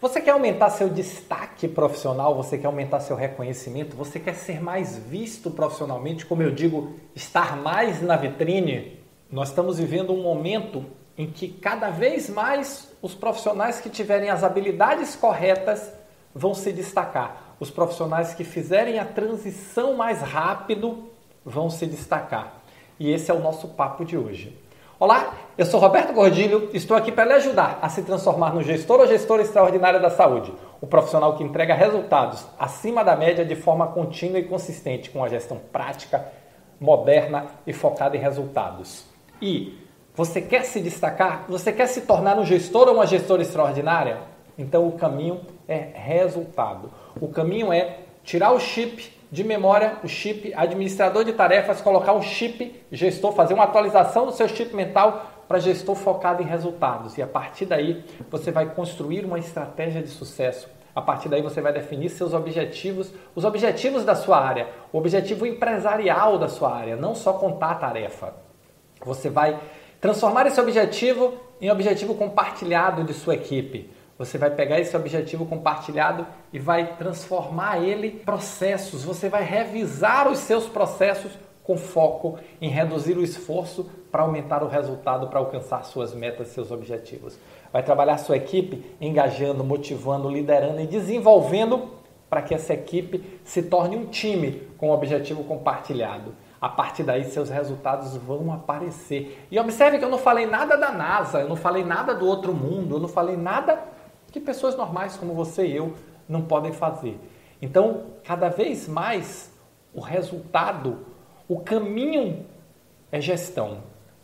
Você quer aumentar seu destaque profissional? Você quer aumentar seu reconhecimento? Você quer ser mais visto profissionalmente? Como eu digo, estar mais na vitrine? Nós estamos vivendo um momento em que cada vez mais os profissionais que tiverem as habilidades corretas vão se destacar. Os profissionais que fizerem a transição mais rápido vão se destacar. E esse é o nosso papo de hoje. Olá, eu sou Roberto Gordilho, estou aqui para lhe ajudar a se transformar no gestor ou gestora extraordinária da saúde, o profissional que entrega resultados acima da média de forma contínua e consistente, com a gestão prática, moderna e focada em resultados. E você quer se destacar? Você quer se tornar um gestor ou uma gestora extraordinária? Então o caminho é resultado. O caminho é tirar o chip de memória, o chip administrador de tarefas, colocar um chip gestor, fazer uma atualização do seu chip mental para gestor focado em resultados. E a partir daí você vai construir uma estratégia de sucesso. A partir daí você vai definir seus objetivos, os objetivos da sua área, o objetivo empresarial da sua área, não só contar a tarefa. Você vai transformar esse objetivo em objetivo compartilhado de sua equipe. Você vai pegar esse objetivo compartilhado e vai transformar ele em processos. Você vai revisar os seus processos com foco em reduzir o esforço para aumentar o resultado, para alcançar suas metas, seus objetivos. Vai trabalhar sua equipe engajando, motivando, liderando e desenvolvendo para que essa equipe se torne um time com objetivo compartilhado. A partir daí, seus resultados vão aparecer. E observe que eu não falei nada da NASA, eu não falei nada do outro mundo, eu não falei nada que pessoas normais como você e eu não podem fazer. Então, cada vez mais o resultado, o caminho é gestão.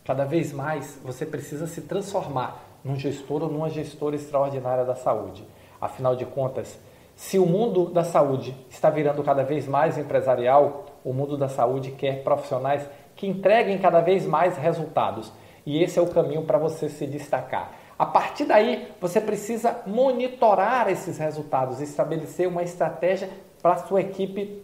Cada vez mais você precisa se transformar num gestor ou numa gestora extraordinária da saúde. Afinal de contas, se o mundo da saúde está virando cada vez mais empresarial, o mundo da saúde quer profissionais que entreguem cada vez mais resultados. E esse é o caminho para você se destacar. A partir daí, você precisa monitorar esses resultados, estabelecer uma estratégia para a sua equipe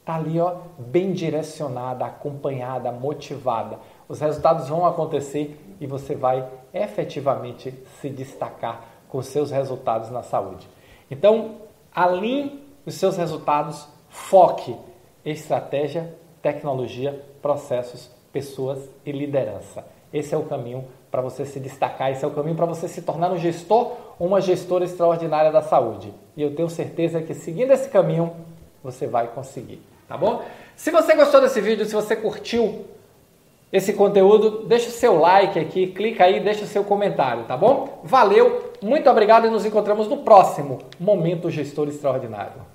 estar tá ali ó, bem direcionada, acompanhada, motivada. Os resultados vão acontecer e você vai efetivamente se destacar com seus resultados na saúde. Então, alinhe os seus resultados, foque estratégia, tecnologia, processos, pessoas e liderança. Esse é o caminho para você se destacar, esse é o caminho para você se tornar um gestor uma gestora extraordinária da saúde. E eu tenho certeza que seguindo esse caminho, você vai conseguir, tá bom? Se você gostou desse vídeo, se você curtiu esse conteúdo, deixa o seu like aqui, clica aí, deixa o seu comentário, tá bom? Valeu, muito obrigado e nos encontramos no próximo Momento Gestor Extraordinário.